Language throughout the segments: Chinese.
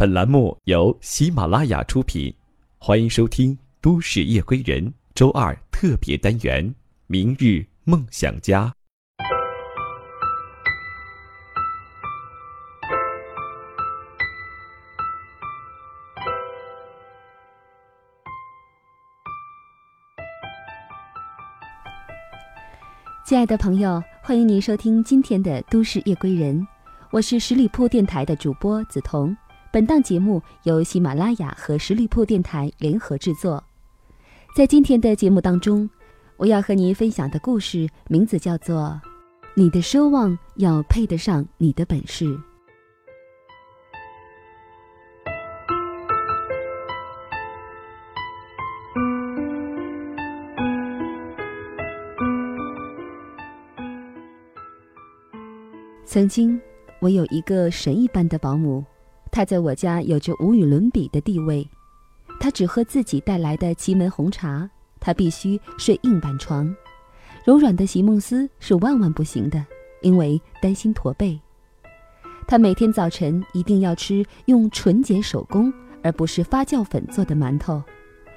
本栏目由喜马拉雅出品，欢迎收听《都市夜归人》周二特别单元《明日梦想家》。亲爱的朋友，欢迎您收听今天的《都市夜归人》，我是十里铺电台的主播梓潼。本档节目由喜马拉雅和十里铺电台联合制作。在今天的节目当中，我要和您分享的故事名字叫做《你的奢望要配得上你的本事》。曾经，我有一个神一般的保姆。他在我家有着无与伦比的地位，他只喝自己带来的祁门红茶，他必须睡硬板床，柔软的席梦思是万万不行的，因为担心驼背。他每天早晨一定要吃用纯碱手工而不是发酵粉做的馒头，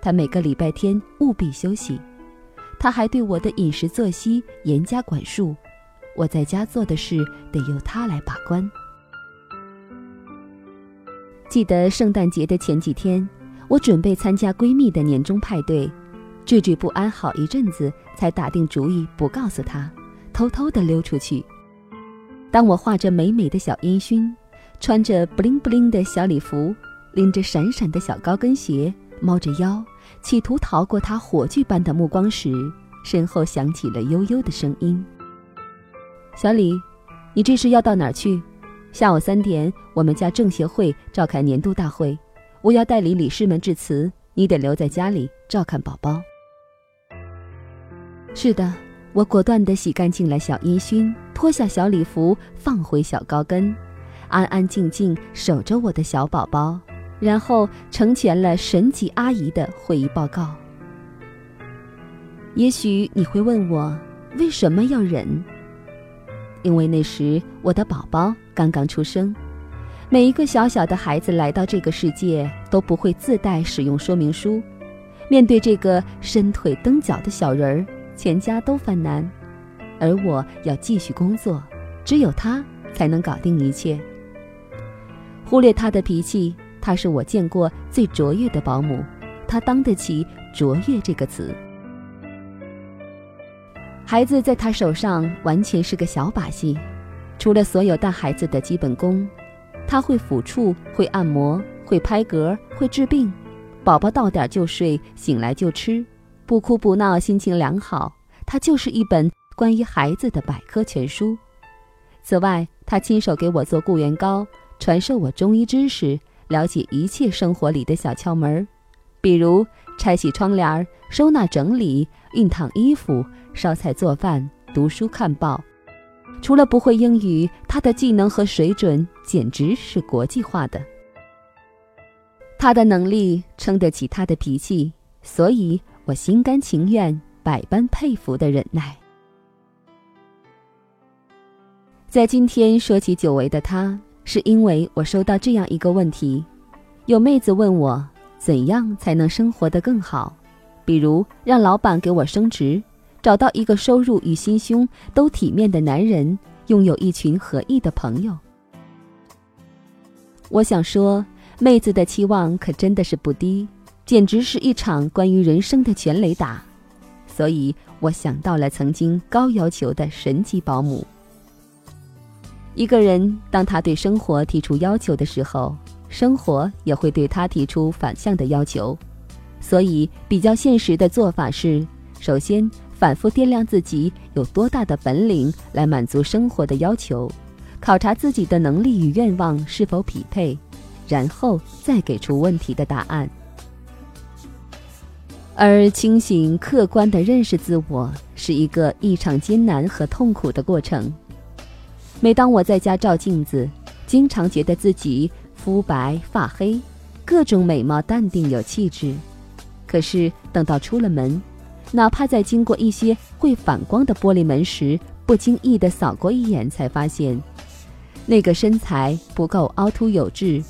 他每个礼拜天务必休息，他还对我的饮食作息严加管束，我在家做的事得由他来把关。记得圣诞节的前几天，我准备参加闺蜜的年终派对，惴惴不安好一阵子，才打定主意不告诉她，偷偷地溜出去。当我画着美美的小烟熏，穿着布灵布灵的小礼服，拎着闪闪的小高跟鞋，猫着腰，企图逃过她火炬般的目光时，身后响起了悠悠的声音：“小李，你这是要到哪儿去？”下午三点，我们家政协会召开年度大会，我要代理理事们致辞，你得留在家里照看宝宝。是的，我果断地洗干净了小烟熏，脱下小礼服，放回小高跟，安安静静守着我的小宝宝，然后成全了神级阿姨的会议报告。也许你会问我，为什么要忍？因为那时我的宝宝刚刚出生，每一个小小的孩子来到这个世界都不会自带使用说明书。面对这个伸腿蹬脚的小人儿，全家都犯难，而我要继续工作，只有他才能搞定一切。忽略他的脾气，他是我见过最卓越的保姆，他当得起“卓越”这个词。孩子在他手上完全是个小把戏，除了所有带孩子的基本功，他会抚触，会按摩，会拍嗝，会治病。宝宝到点就睡，醒来就吃，不哭不闹，心情良好。他就是一本关于孩子的百科全书。此外，他亲手给我做固元膏，传授我中医知识，了解一切生活里的小窍门儿，比如拆洗窗帘、收纳整理、熨烫衣服。烧菜做饭、读书看报，除了不会英语，他的技能和水准简直是国际化的。他的能力撑得起他的脾气，所以我心甘情愿、百般佩服的忍耐。在今天说起久违的他，是因为我收到这样一个问题：有妹子问我，怎样才能生活得更好？比如让老板给我升职。找到一个收入与心胸都体面的男人，拥有一群合意的朋友。我想说，妹子的期望可真的是不低，简直是一场关于人生的全雷打。所以我想到了曾经高要求的神级保姆。一个人当他对生活提出要求的时候，生活也会对他提出反向的要求。所以比较现实的做法是，首先。反复掂量自己有多大的本领来满足生活的要求，考察自己的能力与愿望是否匹配，然后再给出问题的答案。而清醒客观地认识自我是一个异常艰难和痛苦的过程。每当我在家照镜子，经常觉得自己肤白发黑，各种美貌淡定有气质，可是等到出了门。哪怕在经过一些会反光的玻璃门时，不经意地扫过一眼，才发现，那个身材不够凹凸有致，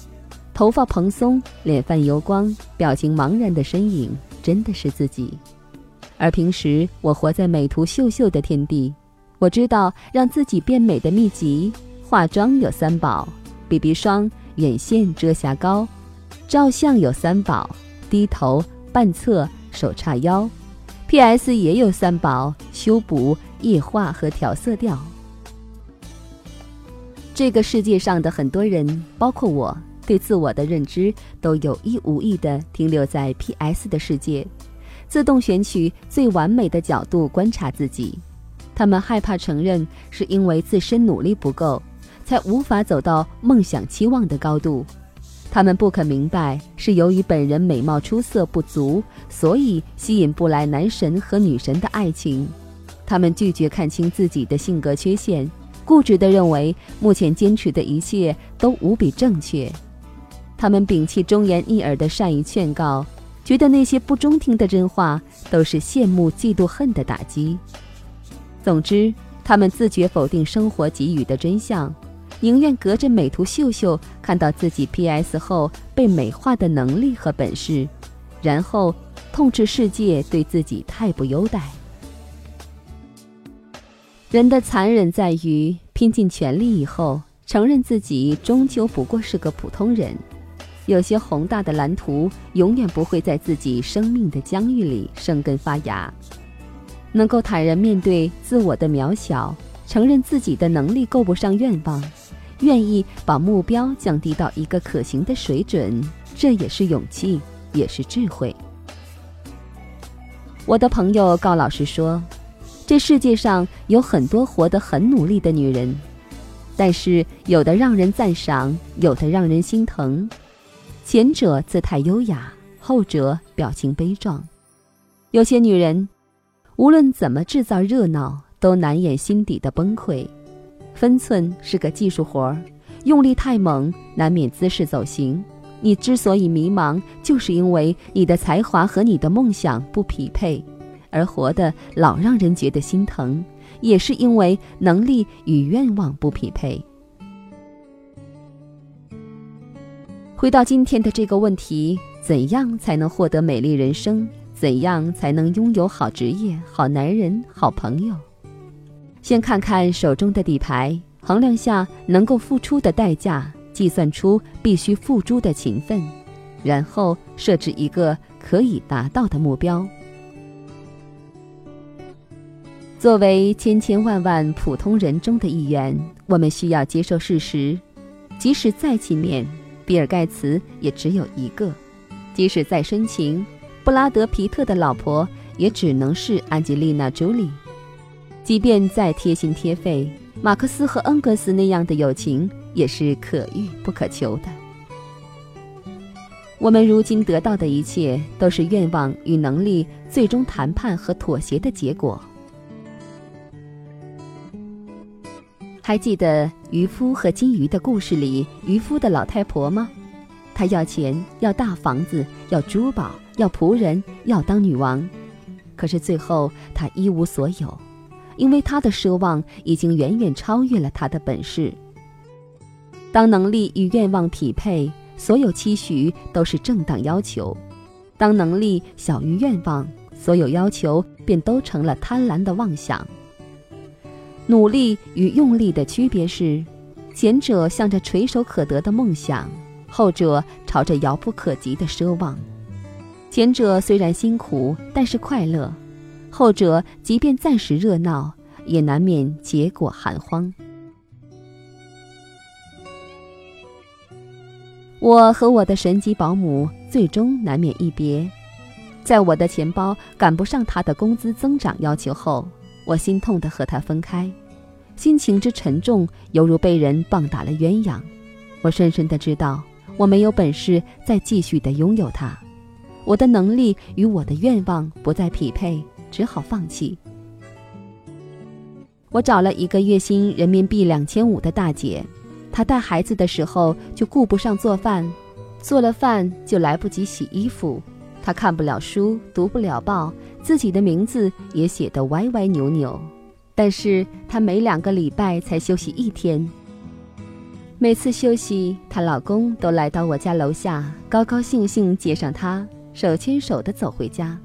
头发蓬松，脸泛油光，表情茫然的身影，真的是自己。而平时我活在美图秀秀的天地，我知道让自己变美的秘籍：化妆有三宝，BB 霜、眼线、遮瑕膏；照相有三宝，低头、半侧、手叉腰；PS 也有三宝，修补、液化和调色调。这个世界上的很多人，包括我，对自我的认知都有意无意地停留在 PS 的世界。自动选取最完美的角度观察自己，他们害怕承认，是因为自身努力不够，才无法走到梦想期望的高度。他们不肯明白，是由于本人美貌出色不足，所以吸引不来男神和女神的爱情。他们拒绝看清自己的性格缺陷，固执地认为目前坚持的一切都无比正确。他们摒弃忠言逆耳的善意劝告。觉得那些不中听的真话都是羡慕、嫉妒、恨的打击。总之，他们自觉否定生活给予的真相，宁愿隔着美图秀秀看到自己 PS 后被美化的能力和本事，然后痛斥世界对自己太不优待。人的残忍在于，拼尽全力以后，承认自己终究不过是个普通人。有些宏大的蓝图，永远不会在自己生命的疆域里生根发芽。能够坦然面对自我的渺小，承认自己的能力够不上愿望，愿意把目标降低到一个可行的水准，这也是勇气，也是智慧。我的朋友高老师说：“这世界上有很多活得很努力的女人，但是有的让人赞赏，有的让人心疼。”前者姿态优雅，后者表情悲壮。有些女人，无论怎么制造热闹，都难掩心底的崩溃。分寸是个技术活儿，用力太猛，难免姿势走形。你之所以迷茫，就是因为你的才华和你的梦想不匹配，而活得老让人觉得心疼，也是因为能力与愿望不匹配。回到今天的这个问题：怎样才能获得美丽人生？怎样才能拥有好职业、好男人、好朋友？先看看手中的底牌，衡量下能够付出的代价，计算出必须付诸的勤奋，然后设置一个可以达到的目标。作为千千万万普通人中的一员，我们需要接受事实：即使再勤勉。比尔·盖茨也只有一个，即使再深情，布拉德·皮特的老婆也只能是安吉丽娜·朱莉；即便再贴心贴肺，马克思和恩格斯那样的友情也是可遇不可求的。我们如今得到的一切，都是愿望与能力最终谈判和妥协的结果。还记得渔夫和金鱼的故事里，渔夫的老太婆吗？她要钱，要大房子，要珠宝，要仆人，要当女王。可是最后她一无所有，因为他的奢望已经远远超越了他的本事。当能力与愿望匹配，所有期许都是正当要求；当能力小于愿望，所有要求便都成了贪婪的妄想。努力与用力的区别是，前者向着垂手可得的梦想，后者朝着遥不可及的奢望。前者虽然辛苦，但是快乐；后者即便暂时热闹，也难免结果寒荒。我和我的神级保姆最终难免一别，在我的钱包赶不上他的工资增长要求后。我心痛的和他分开，心情之沉重，犹如被人棒打了鸳鸯。我深深的知道，我没有本事再继续的拥有他，我的能力与我的愿望不再匹配，只好放弃。我找了一个月薪人民币两千五的大姐，她带孩子的时候就顾不上做饭，做了饭就来不及洗衣服。她看不了书，读不了报。自己的名字也写得歪歪扭扭，但是她每两个礼拜才休息一天。每次休息，她老公都来到我家楼下，高高兴兴接上她，手牵手的走回家。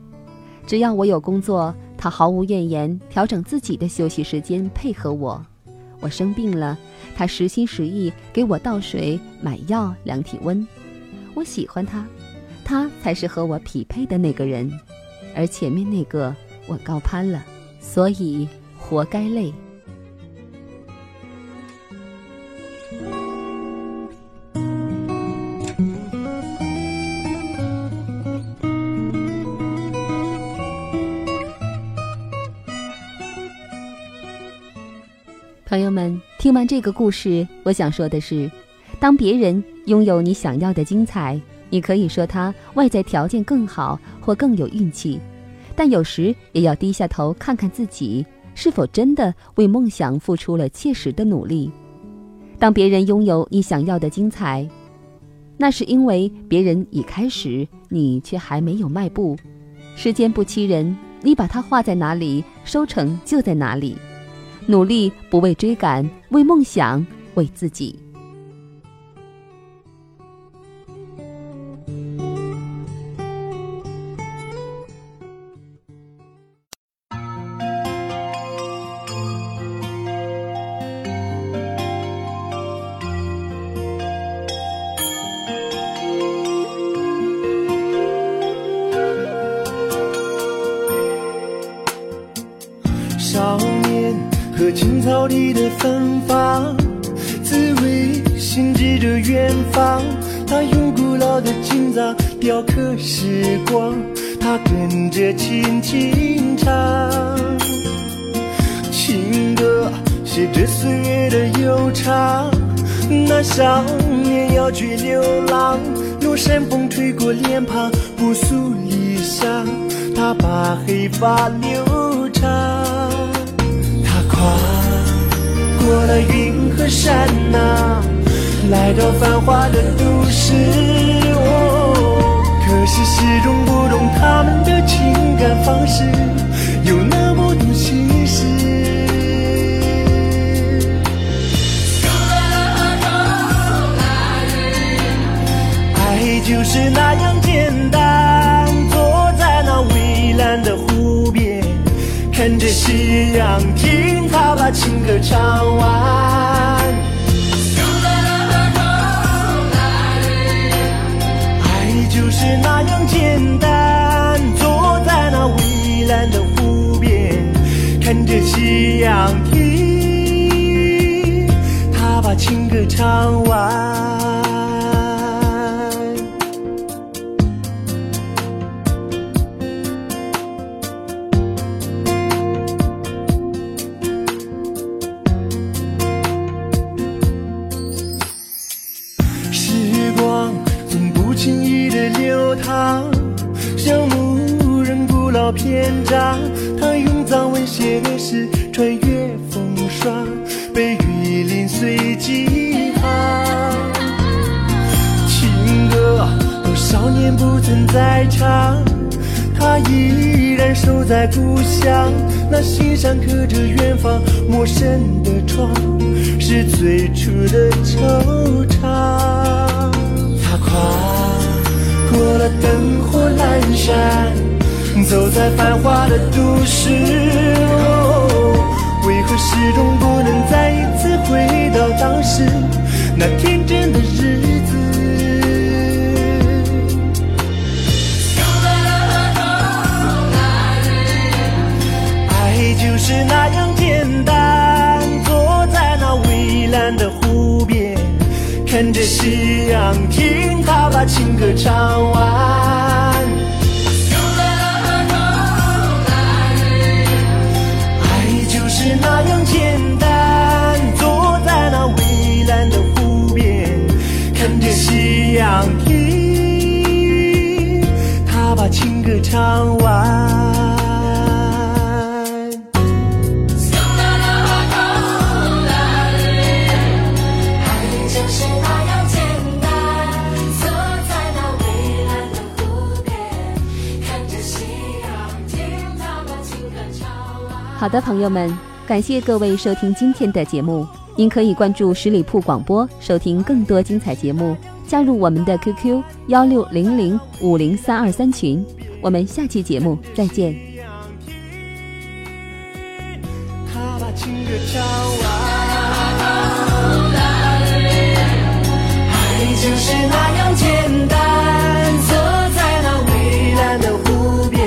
只要我有工作，他毫无怨言，调整自己的休息时间配合我。我生病了，他实心实意给我倒水、买药、量体温。我喜欢他，他才是和我匹配的那个人，而前面那个我高攀了，所以活该累。朋友们，听完这个故事，我想说的是，当别人拥有你想要的精彩，你可以说他外在条件更好或更有运气，但有时也要低下头看看自己是否真的为梦想付出了切实的努力。当别人拥有你想要的精彩，那是因为别人已开始，你却还没有迈步。时间不欺人，你把它画在哪里，收成就在哪里。努力不为追赶，为梦想，为自己。青草地的芬芳，滋味心指着远方。他用古老的金藏雕刻时光，他跟着轻轻唱。情歌写着岁月的悠长。那少年要去流浪，有山风吹过脸庞，不诉理想。他把黑发留长。跨过了云和山呐，来到繁华的都市。哦，可是始终不懂他们的情感方式，又那么多心事。爱就是那样简单，坐在那蔚蓝的湖边，看着夕阳，天。情歌唱完，爱就是那样简单。坐在那蔚蓝的湖边，看着夕阳，听他把情歌唱完。年不曾再唱，他依然守在故乡。那心上刻着远方陌生的窗，是最初的惆怅。他跨过了灯火阑珊。走在繁华的都市，为何始终不能再一次回到当时那天真的日子？那样简单，坐在那蔚蓝的湖边，看着夕阳，听他把情歌唱完。爱就是那样简单，坐在那蔚蓝的湖边，看着夕阳，听他把情歌唱完。好的，朋友们，感谢各位收听今天的节目。您可以关注十里铺广播，收听更多精彩节目，加入我们的 QQ 幺六零零五零三二三群。我们下期节目再见。他把情歌唱完，爱就是那样简单。坐在那蔚蓝的湖边，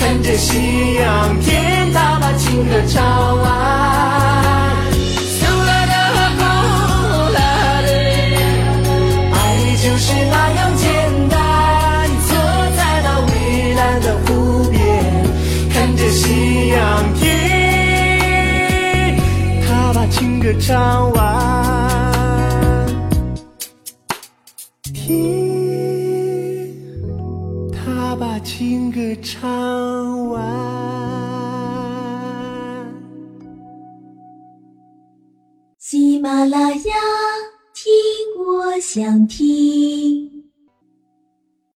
看着夕阳天，他把情歌唱完。爱就是那样简单，坐在那蔚蓝的湖边，看着夕阳天，他把情歌唱完。想听。